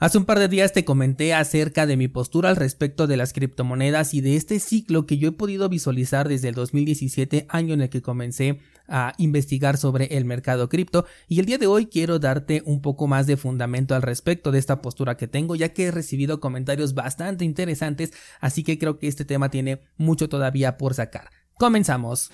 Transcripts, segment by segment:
Hace un par de días te comenté acerca de mi postura al respecto de las criptomonedas y de este ciclo que yo he podido visualizar desde el 2017, año en el que comencé a investigar sobre el mercado cripto y el día de hoy quiero darte un poco más de fundamento al respecto de esta postura que tengo ya que he recibido comentarios bastante interesantes así que creo que este tema tiene mucho todavía por sacar. Comenzamos.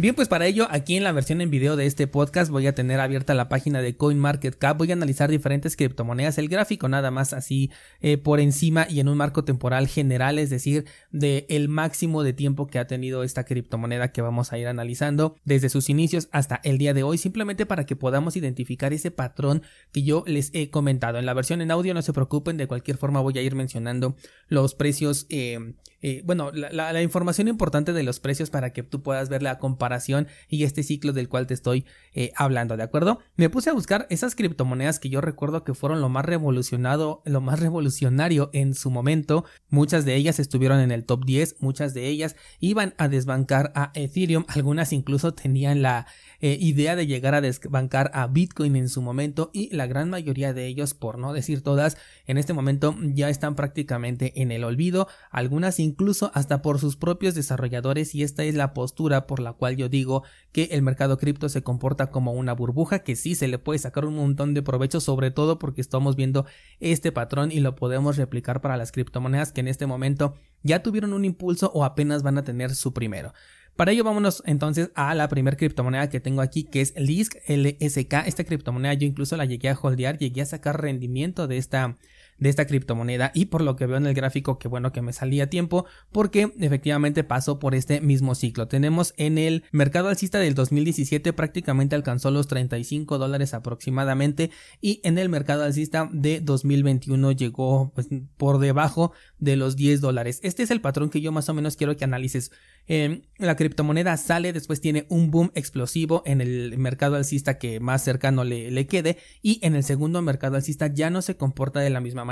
Bien, pues para ello, aquí en la versión en video de este podcast voy a tener abierta la página de CoinMarketCap, voy a analizar diferentes criptomonedas, el gráfico nada más así eh, por encima y en un marco temporal general, es decir, de el máximo de tiempo que ha tenido esta criptomoneda que vamos a ir analizando desde sus inicios hasta el día de hoy, simplemente para que podamos identificar ese patrón que yo les he comentado. En la versión en audio no se preocupen, de cualquier forma voy a ir mencionando los precios eh, eh, bueno, la, información importante de los precios para que tú puedas ver la comparación y este ciclo del cual te estoy eh, hablando, ¿de acuerdo? Me puse a buscar esas criptomonedas que yo recuerdo que fueron lo más revolucionado, lo más revolucionario en su momento. Muchas de ellas estuvieron en el top 10, muchas de ellas iban a desbancar a Ethereum, algunas incluso tenían la eh, idea de llegar a desbancar a Bitcoin en su momento y la gran mayoría de ellos, por no decir todas, en este momento ya están prácticamente en el olvido, algunas incluso hasta por sus propios desarrolladores y esta es la postura por la cual yo digo que el mercado cripto se comporta como una burbuja que sí se le puede sacar un montón de provecho sobre todo porque estamos viendo este patrón y lo podemos replicar para las criptomonedas que en este momento ya tuvieron un impulso o apenas van a tener su primero. Para ello vámonos entonces a la primera criptomoneda que tengo aquí que es LISC LSK. Esta criptomoneda yo incluso la llegué a holdear, llegué a sacar rendimiento de esta de esta criptomoneda y por lo que veo en el gráfico que bueno que me salía a tiempo porque efectivamente pasó por este mismo ciclo. Tenemos en el mercado alcista del 2017 prácticamente alcanzó los 35 dólares aproximadamente y en el mercado alcista de 2021 llegó pues, por debajo de los 10 dólares. Este es el patrón que yo más o menos quiero que analices. Eh, la criptomoneda sale, después tiene un boom explosivo en el mercado alcista que más cercano le, le quede y en el segundo mercado alcista ya no se comporta de la misma manera.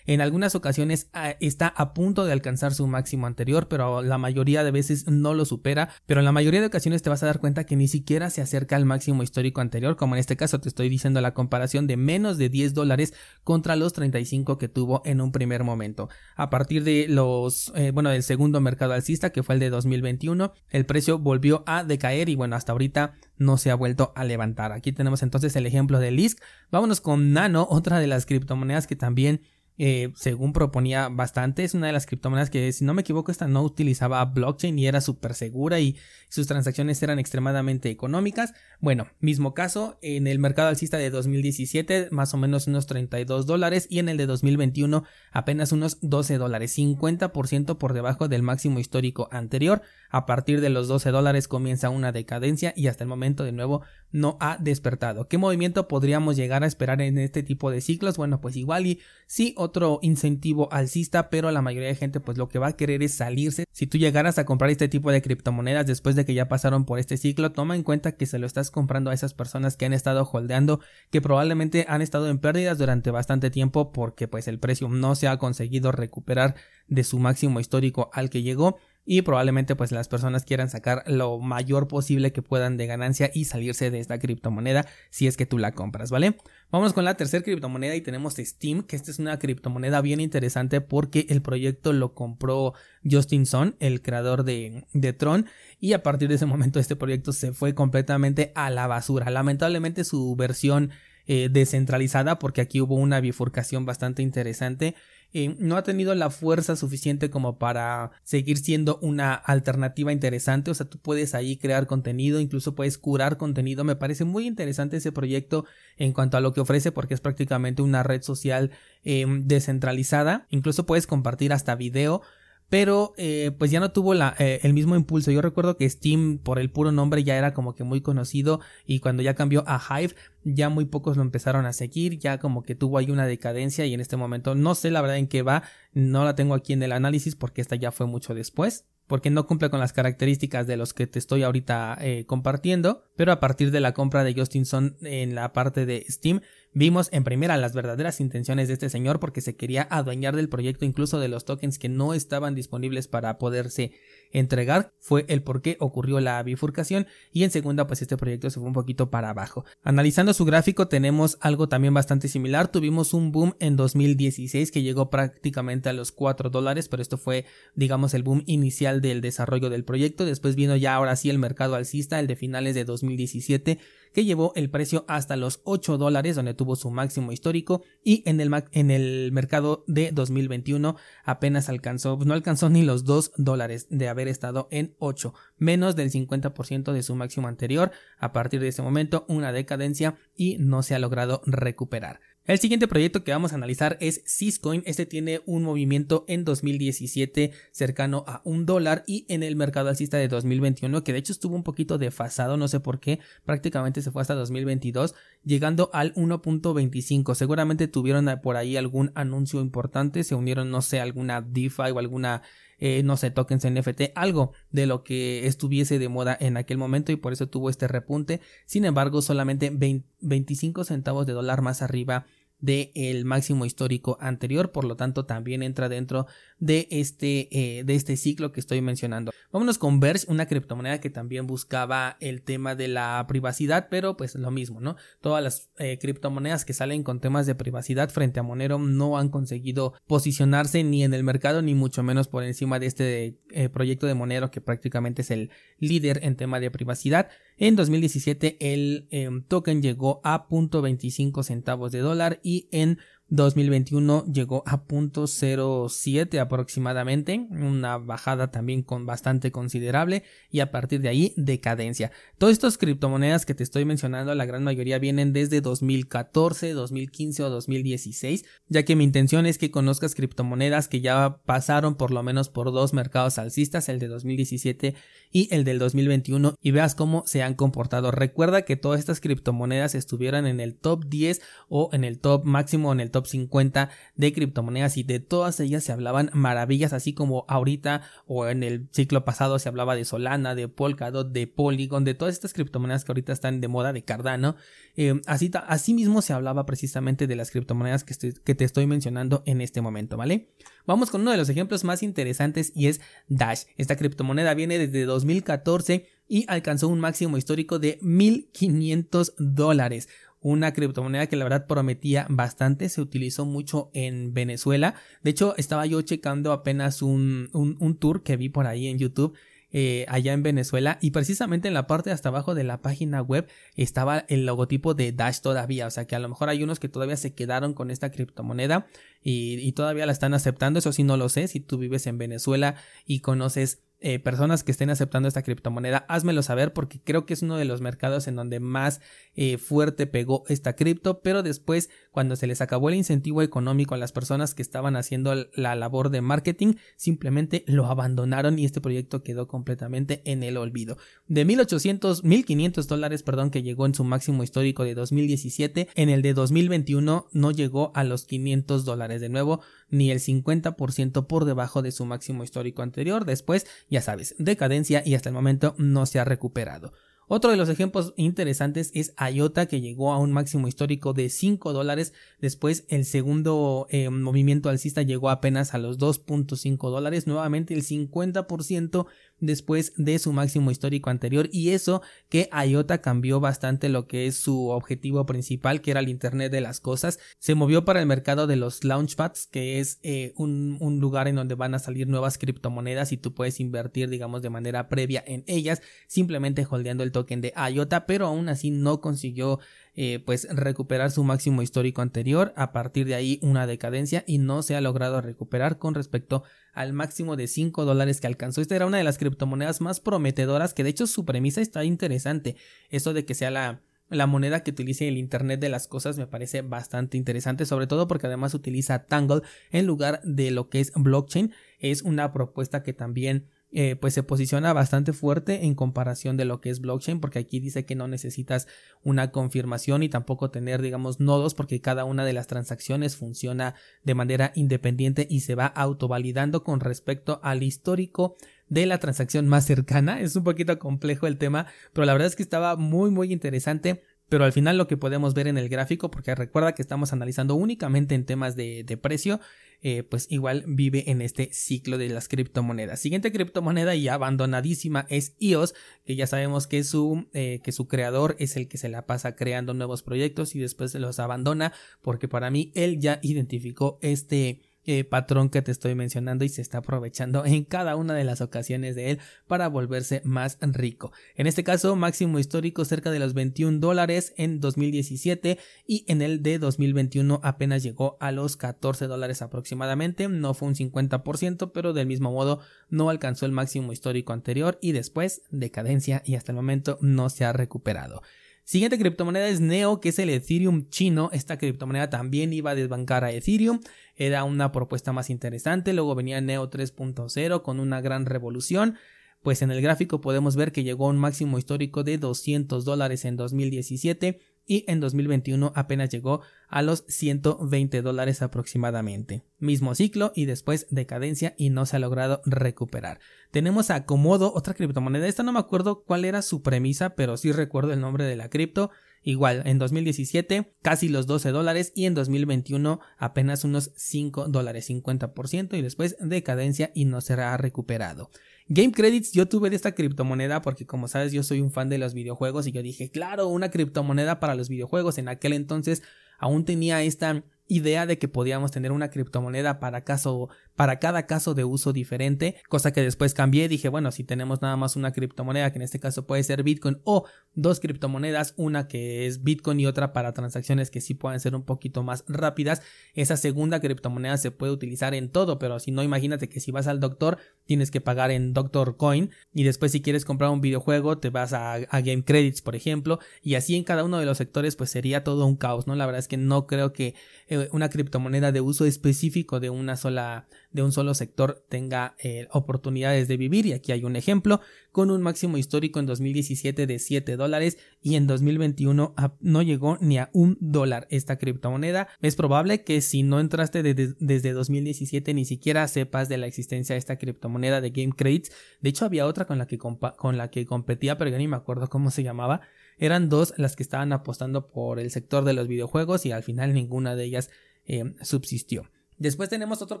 En algunas ocasiones ah, está a punto de alcanzar su máximo anterior, pero la mayoría de veces no lo supera, pero en la mayoría de ocasiones te vas a dar cuenta que ni siquiera se acerca al máximo histórico anterior, como en este caso te estoy diciendo la comparación de menos de 10 dólares contra los 35 que tuvo en un primer momento. A partir de los, eh, bueno, del segundo mercado alcista, que fue el de 2021, el precio volvió a decaer y bueno, hasta ahorita no se ha vuelto a levantar. Aquí tenemos entonces el ejemplo de LISC. Vámonos con Nano, otra de las criptomonedas que también eh, según proponía bastante, es una de las criptomonedas que, si no me equivoco, esta no utilizaba blockchain y era súper segura y sus transacciones eran extremadamente económicas. Bueno, mismo caso, en el mercado alcista de 2017, más o menos unos 32 dólares y en el de 2021 apenas unos 12 dólares, 50% por debajo del máximo histórico anterior. A partir de los 12 dólares comienza una decadencia y hasta el momento de nuevo no ha despertado. ¿Qué movimiento podríamos llegar a esperar en este tipo de ciclos? Bueno, pues igual y sí otro incentivo alcista, pero la mayoría de gente pues lo que va a querer es salirse. Si tú llegaras a comprar este tipo de criptomonedas después de que ya pasaron por este ciclo, toma en cuenta que se lo estás comprando a esas personas que han estado holdeando, que probablemente han estado en pérdidas durante bastante tiempo porque pues el precio no se ha conseguido recuperar de su máximo histórico al que llegó y probablemente pues las personas quieran sacar lo mayor posible que puedan de ganancia y salirse de esta criptomoneda si es que tú la compras, ¿vale? Vamos con la tercera criptomoneda y tenemos Steam, que esta es una criptomoneda bien interesante porque el proyecto lo compró Justin Sun, el creador de, de Tron, y a partir de ese momento este proyecto se fue completamente a la basura. Lamentablemente su versión eh, descentralizada porque aquí hubo una bifurcación bastante interesante eh, no ha tenido la fuerza suficiente como para seguir siendo una alternativa interesante. O sea, tú puedes ahí crear contenido, incluso puedes curar contenido. Me parece muy interesante ese proyecto en cuanto a lo que ofrece porque es prácticamente una red social eh, descentralizada. Incluso puedes compartir hasta video pero eh, pues ya no tuvo eh, el mismo impulso. Yo recuerdo que Steam por el puro nombre ya era como que muy conocido y cuando ya cambió a Hive ya muy pocos lo empezaron a seguir, ya como que tuvo ahí una decadencia y en este momento no sé la verdad en qué va, no la tengo aquí en el análisis porque esta ya fue mucho después porque no cumple con las características de los que te estoy ahorita eh, compartiendo, pero a partir de la compra de Justinson en la parte de Steam Vimos en primera las verdaderas intenciones de este señor porque se quería adueñar del proyecto incluso de los tokens que no estaban disponibles para poderse entregar. Fue el por qué ocurrió la bifurcación y en segunda pues este proyecto se fue un poquito para abajo. Analizando su gráfico tenemos algo también bastante similar, tuvimos un boom en 2016 que llegó prácticamente a los 4 dólares, pero esto fue digamos el boom inicial del desarrollo del proyecto, después vino ya ahora sí el mercado alcista, el de finales de 2017 que llevó el precio hasta los 8 dólares donde tuvo su máximo histórico y en el, en el mercado de 2021 apenas alcanzó, no alcanzó ni los 2 dólares de haber estado en 8, menos del 50% de su máximo anterior, a partir de ese momento una decadencia y no se ha logrado recuperar. El siguiente proyecto que vamos a analizar es Syscoin. Este tiene un movimiento en 2017 cercano a un dólar y en el mercado alcista de 2021 que de hecho estuvo un poquito desfasado, no sé por qué, prácticamente se fue hasta 2022 llegando al 1.25. Seguramente tuvieron por ahí algún anuncio importante, se unieron no sé alguna DeFi o alguna eh, no sé, tokens NFT, algo de lo que estuviese de moda en aquel momento y por eso tuvo este repunte. Sin embargo, solamente 25 centavos de dólar más arriba del máximo histórico anterior, por lo tanto también entra dentro de este, eh, de este ciclo que estoy mencionando. Vámonos con Verge, una criptomoneda que también buscaba el tema de la privacidad, pero pues lo mismo, ¿no? Todas las eh, criptomonedas que salen con temas de privacidad frente a Monero no han conseguido posicionarse ni en el mercado ni mucho menos por encima de este eh, proyecto de Monero que prácticamente es el líder en tema de privacidad. En 2017 el em, token llegó a 0.25 centavos de dólar y en 2021 llegó a 0.07 aproximadamente, una bajada también con bastante considerable y a partir de ahí decadencia. Todas estas criptomonedas que te estoy mencionando, la gran mayoría vienen desde 2014, 2015 o 2016, ya que mi intención es que conozcas criptomonedas que ya pasaron por lo menos por dos mercados alcistas, el de 2017 y el del 2021 y veas cómo se han comportado. Recuerda que todas estas criptomonedas estuvieran en el top 10 o en el top máximo en el top 50 de criptomonedas y de todas ellas se hablaban maravillas así como ahorita o en el ciclo pasado se hablaba de Solana, de Polkadot, de Polygon, de todas estas criptomonedas que ahorita están de moda de Cardano. Eh, así, así mismo se hablaba precisamente de las criptomonedas que, que te estoy mencionando en este momento, ¿vale? Vamos con uno de los ejemplos más interesantes y es Dash. Esta criptomoneda viene desde 2014 y alcanzó un máximo histórico de 1.500 dólares. Una criptomoneda que la verdad prometía bastante, se utilizó mucho en Venezuela. De hecho, estaba yo checando apenas un, un, tour que vi por ahí en YouTube eh, allá en Venezuela y precisamente en la parte de hasta abajo de la página web estaba el logotipo de Dash todavía, o sea que a lo mejor hay unos que todavía se quedaron con esta criptomoneda y, y todavía la están aceptando, eso sí no lo sé, si tú vives en Venezuela y conoces eh, personas que estén aceptando esta criptomoneda, házmelo saber porque creo que es uno de los mercados en donde más eh, fuerte pegó esta cripto, pero después cuando se les acabó el incentivo económico a las personas que estaban haciendo la labor de marketing, simplemente lo abandonaron y este proyecto quedó completamente en el olvido. De 1800, 1500 dólares, perdón, que llegó en su máximo histórico de 2017, en el de 2021 no llegó a los 500 dólares de nuevo, ni el 50% por debajo de su máximo histórico anterior. Después, ya sabes, decadencia y hasta el momento no se ha recuperado. Otro de los ejemplos interesantes es IOTA que llegó a un máximo histórico de 5 dólares. Después el segundo eh, movimiento alcista llegó apenas a los 2.5 dólares. Nuevamente el 50% después de su máximo histórico anterior y eso que IOTA cambió bastante lo que es su objetivo principal que era el Internet de las cosas. Se movió para el mercado de los launchpads que es eh, un, un, lugar en donde van a salir nuevas criptomonedas y tú puedes invertir digamos de manera previa en ellas simplemente holdeando el token de IOTA pero aún así no consiguió eh, pues recuperar su máximo histórico anterior a partir de ahí una decadencia y no se ha logrado recuperar con respecto al máximo de 5 dólares que alcanzó. Esta era una de las criptomonedas más prometedoras que de hecho su premisa está interesante. Eso de que sea la, la moneda que utilice el Internet de las cosas me parece bastante interesante, sobre todo porque además utiliza Tangle en lugar de lo que es blockchain. Es una propuesta que también eh, pues se posiciona bastante fuerte en comparación de lo que es blockchain porque aquí dice que no necesitas una confirmación y tampoco tener digamos nodos porque cada una de las transacciones funciona de manera independiente y se va autovalidando con respecto al histórico de la transacción más cercana. Es un poquito complejo el tema pero la verdad es que estaba muy muy interesante pero al final lo que podemos ver en el gráfico, porque recuerda que estamos analizando únicamente en temas de, precio, eh, pues igual vive en este ciclo de las criptomonedas. Siguiente criptomoneda y abandonadísima es EOS, que ya sabemos que su, eh, que su creador es el que se la pasa creando nuevos proyectos y después los abandona, porque para mí él ya identificó este eh, patrón que te estoy mencionando y se está aprovechando en cada una de las ocasiones de él para volverse más rico. En este caso, máximo histórico cerca de los 21 dólares en 2017 y en el de 2021 apenas llegó a los 14 dólares aproximadamente. No fue un 50%, pero del mismo modo no alcanzó el máximo histórico anterior y después decadencia y hasta el momento no se ha recuperado. Siguiente criptomoneda es Neo, que es el Ethereum chino. Esta criptomoneda también iba a desbancar a Ethereum. Era una propuesta más interesante. Luego venía Neo 3.0 con una gran revolución. Pues en el gráfico podemos ver que llegó a un máximo histórico de 200 dólares en 2017 y en 2021 apenas llegó a los 120 dólares aproximadamente. Mismo ciclo y después decadencia y no se ha logrado recuperar. Tenemos a Komodo, otra criptomoneda. Esta no me acuerdo cuál era su premisa, pero sí recuerdo el nombre de la cripto. Igual, en 2017 casi los 12 dólares y en 2021 apenas unos 5 dólares, 50% y después decadencia y no será recuperado. Game Credits yo tuve de esta criptomoneda porque como sabes yo soy un fan de los videojuegos y yo dije claro una criptomoneda para los videojuegos en aquel entonces aún tenía esta idea de que podíamos tener una criptomoneda para caso para cada caso de uso diferente, cosa que después cambié, dije, bueno, si tenemos nada más una criptomoneda, que en este caso puede ser Bitcoin, o dos criptomonedas, una que es Bitcoin y otra para transacciones que sí pueden ser un poquito más rápidas, esa segunda criptomoneda se puede utilizar en todo, pero si no, imagínate que si vas al doctor, tienes que pagar en Doctor Coin, y después si quieres comprar un videojuego, te vas a, Game Credits, por ejemplo, y así en cada uno de los sectores, pues sería todo un caos, ¿no? La verdad es que no creo que eh, una criptomoneda de uso específico de una sola de un solo sector tenga eh, oportunidades de vivir. Y aquí hay un ejemplo con un máximo histórico en 2017 de 7 dólares y en 2021 no llegó ni a un dólar esta criptomoneda. Es probable que si no entraste desde 2017 ni siquiera sepas de la existencia de esta criptomoneda de Game Credits de hecho había otra con la que, con la que competía pero yo ni me acuerdo cómo se llamaba. Eran dos las que estaban apostando por el sector de los videojuegos y al final ninguna de ellas eh, subsistió Después tenemos otro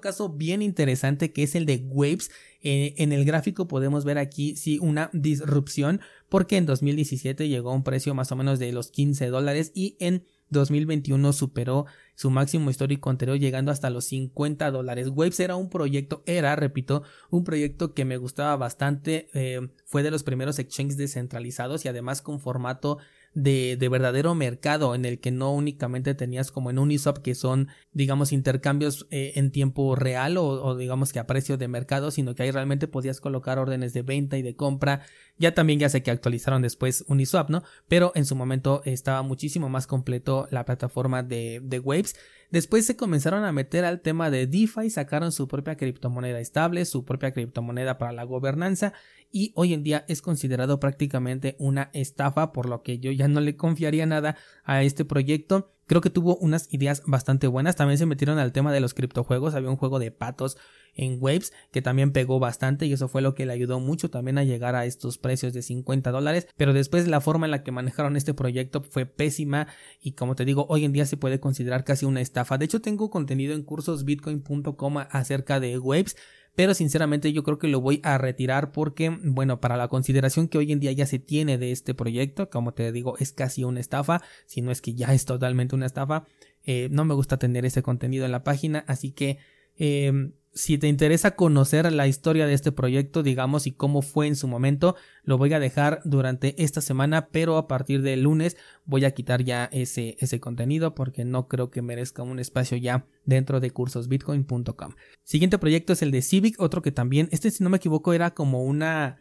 caso bien interesante que es el de Waves. Eh, en el gráfico podemos ver aquí sí una disrupción porque en 2017 llegó a un precio más o menos de los 15 dólares y en 2021 superó su máximo histórico anterior llegando hasta los 50 dólares. Waves era un proyecto, era, repito, un proyecto que me gustaba bastante. Eh, fue de los primeros exchanges descentralizados y además con formato de, de, verdadero mercado en el que no únicamente tenías como en Uniswap que son digamos intercambios eh, en tiempo real o, digamos que a precio de mercado sino que ahí realmente podías colocar órdenes de venta y de compra. Ya también ya sé que actualizaron después Uniswap no pero en su momento estaba muchísimo más completo la plataforma de, de Waves. Después se comenzaron a meter al tema de DeFi, sacaron su propia criptomoneda estable, su propia criptomoneda para la gobernanza y hoy en día es considerado prácticamente una estafa, por lo que yo ya no le confiaría nada a este proyecto. Creo que tuvo unas ideas bastante buenas. También se metieron al tema de los criptojuegos. Había un juego de patos en Waves que también pegó bastante y eso fue lo que le ayudó mucho también a llegar a estos precios de 50 dólares. Pero después la forma en la que manejaron este proyecto fue pésima y como te digo, hoy en día se puede considerar casi una estafa. De hecho, tengo contenido en cursosbitcoin.com acerca de Waves pero sinceramente yo creo que lo voy a retirar porque, bueno, para la consideración que hoy en día ya se tiene de este proyecto, como te digo, es casi una estafa, si no es que ya es totalmente una estafa, eh, no me gusta tener ese contenido en la página, así que... Eh, si te interesa conocer la historia de este proyecto, digamos, y cómo fue en su momento, lo voy a dejar durante esta semana, pero a partir del lunes voy a quitar ya ese, ese contenido porque no creo que merezca un espacio ya dentro de cursosbitcoin.com. Siguiente proyecto es el de Civic, otro que también, este si no me equivoco era como una...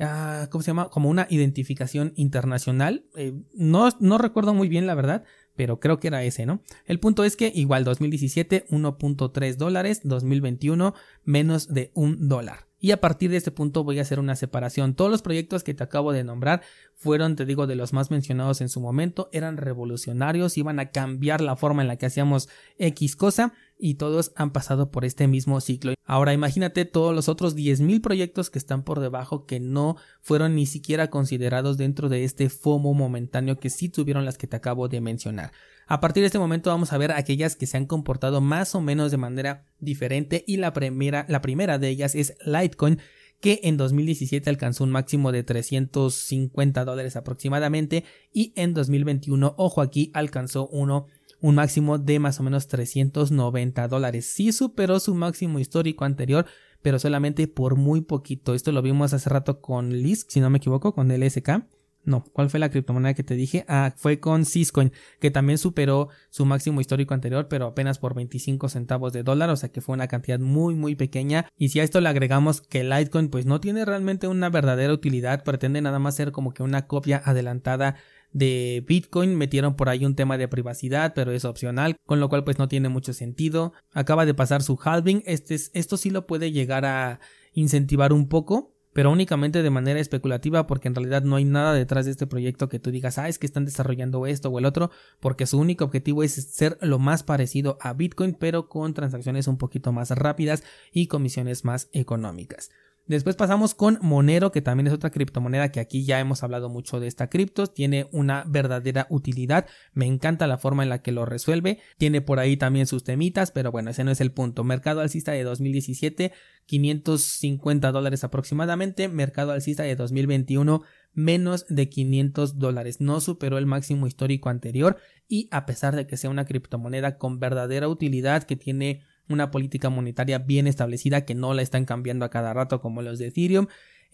Ah, ¿Cómo se llama? Como una identificación internacional. Eh, no, no recuerdo muy bien la verdad, pero creo que era ese, ¿no? El punto es que igual 2017 1.3 dólares, 2021 menos de un dólar. Y a partir de este punto voy a hacer una separación. Todos los proyectos que te acabo de nombrar fueron, te digo, de los más mencionados en su momento, eran revolucionarios, iban a cambiar la forma en la que hacíamos X cosa y todos han pasado por este mismo ciclo. Ahora imagínate todos los otros 10.000 proyectos que están por debajo que no fueron ni siquiera considerados dentro de este FOMO momentáneo que sí tuvieron las que te acabo de mencionar. A partir de este momento vamos a ver aquellas que se han comportado más o menos de manera diferente y la primera, la primera de ellas es Litecoin que en 2017 alcanzó un máximo de 350 dólares aproximadamente y en 2021, ojo aquí, alcanzó uno un máximo de más o menos 390 dólares. Sí superó su máximo histórico anterior, pero solamente por muy poquito. Esto lo vimos hace rato con Lisk, si no me equivoco, con el SK. No, ¿cuál fue la criptomoneda que te dije? Ah, fue con Syscoin, que también superó su máximo histórico anterior, pero apenas por 25 centavos de dólar, o sea que fue una cantidad muy muy pequeña. Y si a esto le agregamos que Litecoin pues no tiene realmente una verdadera utilidad, pretende nada más ser como que una copia adelantada de Bitcoin metieron por ahí un tema de privacidad, pero es opcional, con lo cual pues no tiene mucho sentido. Acaba de pasar su halving, este, esto sí lo puede llegar a incentivar un poco, pero únicamente de manera especulativa porque en realidad no hay nada detrás de este proyecto que tú digas, ah, es que están desarrollando esto o el otro, porque su único objetivo es ser lo más parecido a Bitcoin, pero con transacciones un poquito más rápidas y comisiones más económicas. Después pasamos con Monero, que también es otra criptomoneda que aquí ya hemos hablado mucho de esta cripto. Tiene una verdadera utilidad. Me encanta la forma en la que lo resuelve. Tiene por ahí también sus temitas, pero bueno, ese no es el punto. Mercado alcista de 2017, 550 dólares aproximadamente. Mercado alcista de 2021, menos de 500 dólares. No superó el máximo histórico anterior y a pesar de que sea una criptomoneda con verdadera utilidad que tiene una política monetaria bien establecida que no la están cambiando a cada rato como los de Ethereum.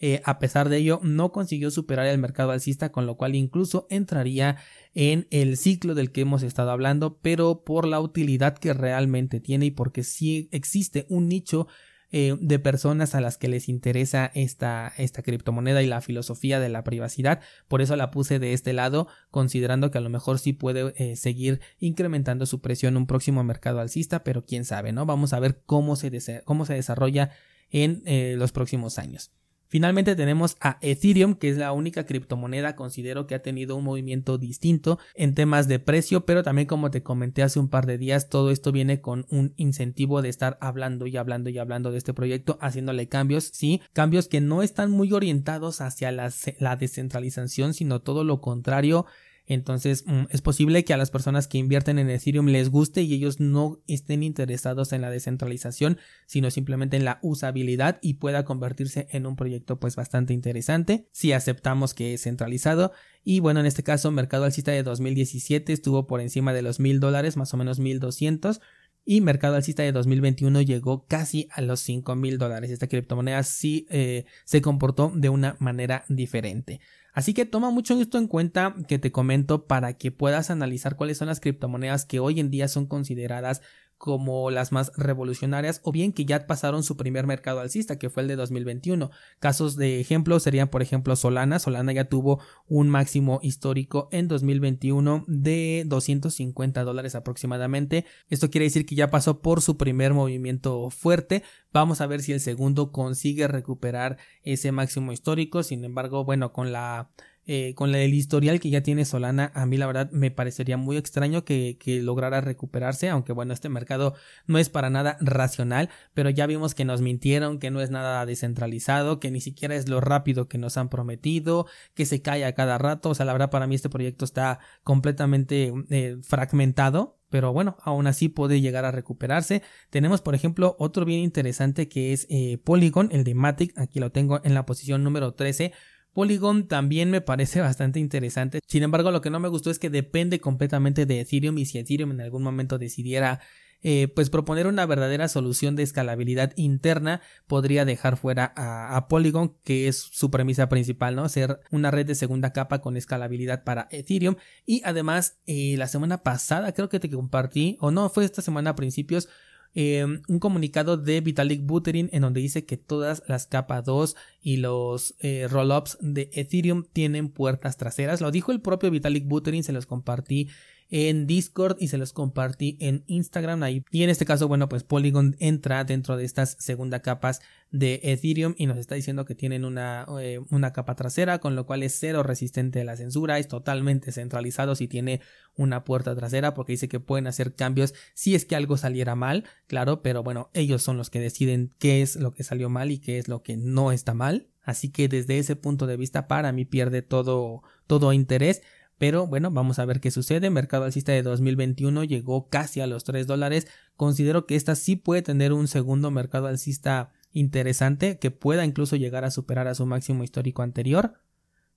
Eh, a pesar de ello, no consiguió superar el mercado alcista, con lo cual incluso entraría en el ciclo del que hemos estado hablando, pero por la utilidad que realmente tiene y porque sí existe un nicho eh, de personas a las que les interesa esta, esta criptomoneda y la filosofía de la privacidad. Por eso la puse de este lado, considerando que a lo mejor sí puede eh, seguir incrementando su precio en un próximo mercado alcista, pero quién sabe, ¿no? Vamos a ver cómo se, cómo se desarrolla en eh, los próximos años. Finalmente tenemos a Ethereum, que es la única criptomoneda considero que ha tenido un movimiento distinto en temas de precio, pero también como te comenté hace un par de días, todo esto viene con un incentivo de estar hablando y hablando y hablando de este proyecto, haciéndole cambios, sí, cambios que no están muy orientados hacia la, descentralización, sino todo lo contrario entonces mm, es posible que a las personas que invierten en Ethereum les guste y ellos no estén interesados en la descentralización, sino simplemente en la usabilidad y pueda convertirse en un proyecto pues bastante interesante si aceptamos que es centralizado. Y bueno, en este caso, mercado alcista de 2017 estuvo por encima de los mil dólares, más o menos 1200 y mercado alcista de 2021 llegó casi a los 5 mil dólares. Esta criptomoneda sí eh, se comportó de una manera diferente. Así que toma mucho esto en cuenta que te comento para que puedas analizar cuáles son las criptomonedas que hoy en día son consideradas como las más revolucionarias o bien que ya pasaron su primer mercado alcista que fue el de 2021. Casos de ejemplo serían por ejemplo Solana. Solana ya tuvo un máximo histórico en 2021 de 250 dólares aproximadamente. Esto quiere decir que ya pasó por su primer movimiento fuerte. Vamos a ver si el segundo consigue recuperar ese máximo histórico. Sin embargo, bueno, con la eh, con el historial que ya tiene Solana, a mí la verdad me parecería muy extraño que, lograra recuperarse, aunque bueno, este mercado no es para nada racional, pero ya vimos que nos mintieron, que no es nada descentralizado, que ni siquiera es lo rápido que nos han prometido, que se cae a cada rato, o sea, la verdad para mí este proyecto está completamente eh, fragmentado, pero bueno, aún así puede llegar a recuperarse. Tenemos, por ejemplo, otro bien interesante que es eh, Polygon, el de Matic, aquí lo tengo en la posición número 13 Polygon también me parece bastante interesante. Sin embargo, lo que no me gustó es que depende completamente de Ethereum y si Ethereum en algún momento decidiera eh, pues proponer una verdadera solución de escalabilidad interna podría dejar fuera a, Polygon que es su premisa principal no ser una red de segunda capa con escalabilidad para Ethereum y además eh, la semana pasada creo que te compartí o no fue esta semana a principios Em, un comunicado de Vitalik Buterin en donde dice que todas las capa 2 y los eh, rollups de Ethereum tienen puertas traseras. Lo dijo el propio Vitalik Buterin, se los compartí en Discord y se los compartí en Instagram ahí. Y en este caso, bueno, pues Polygon entra dentro de estas segunda capas de Ethereum y nos está diciendo que tienen una, eh, una capa trasera, con lo cual es cero resistente a la censura, es totalmente centralizado si tiene una puerta trasera, porque dice que pueden hacer cambios si es que algo saliera mal, claro, pero bueno, ellos son los que deciden qué es lo que salió mal y qué es lo que no está mal. Así que desde ese punto de vista para mí pierde todo, todo interés. Pero bueno, vamos a ver qué sucede. Mercado alcista de 2021 llegó casi a los 3 dólares. Considero que esta sí puede tener un segundo mercado alcista interesante que pueda incluso llegar a superar a su máximo histórico anterior.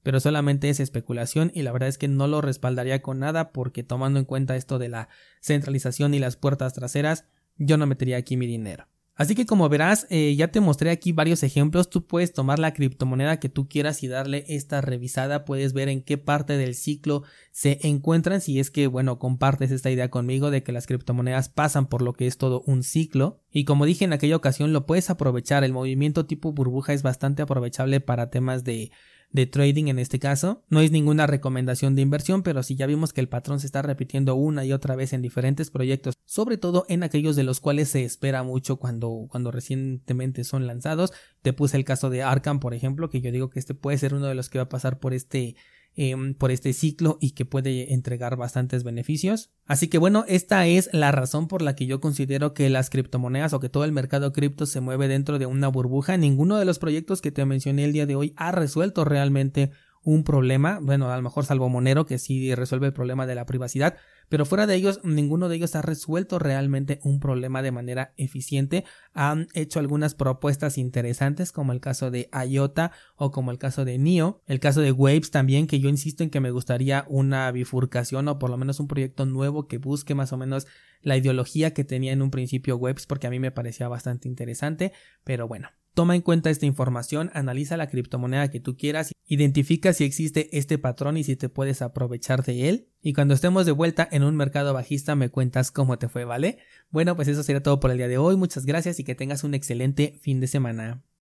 Pero solamente es especulación y la verdad es que no lo respaldaría con nada porque tomando en cuenta esto de la centralización y las puertas traseras, yo no metería aquí mi dinero. Así que como verás, eh, ya te mostré aquí varios ejemplos, tú puedes tomar la criptomoneda que tú quieras y darle esta revisada, puedes ver en qué parte del ciclo se encuentran, si es que, bueno, compartes esta idea conmigo de que las criptomonedas pasan por lo que es todo un ciclo. Y como dije en aquella ocasión, lo puedes aprovechar, el movimiento tipo burbuja es bastante aprovechable para temas de de trading en este caso. No es ninguna recomendación de inversión, pero si ya vimos que el patrón se está repitiendo una y otra vez en diferentes proyectos, sobre todo en aquellos de los cuales se espera mucho cuando, cuando recientemente son lanzados. Te puse el caso de Arkham, por ejemplo, que yo digo que este puede ser uno de los que va a pasar por este Em, por este ciclo y que puede entregar bastantes beneficios. Así que bueno, esta es la razón por la que yo considero que las criptomonedas o que todo el mercado cripto se mueve dentro de una burbuja. Ninguno de los proyectos que te mencioné el día de hoy ha resuelto realmente un problema, bueno, a lo mejor salvo Monero que sí resuelve el problema de la privacidad, pero fuera de ellos, ninguno de ellos ha resuelto realmente un problema de manera eficiente. Han hecho algunas propuestas interesantes, como el caso de IOTA o como el caso de NIO, el caso de Waves también, que yo insisto en que me gustaría una bifurcación o por lo menos un proyecto nuevo que busque más o menos la ideología que tenía en un principio Waves, porque a mí me parecía bastante interesante, pero bueno, Toma en cuenta esta información, analiza la criptomoneda que tú quieras, identifica si existe este patrón y si te puedes aprovechar de él. Y cuando estemos de vuelta en un mercado bajista me cuentas cómo te fue, ¿vale? Bueno, pues eso sería todo por el día de hoy. Muchas gracias y que tengas un excelente fin de semana.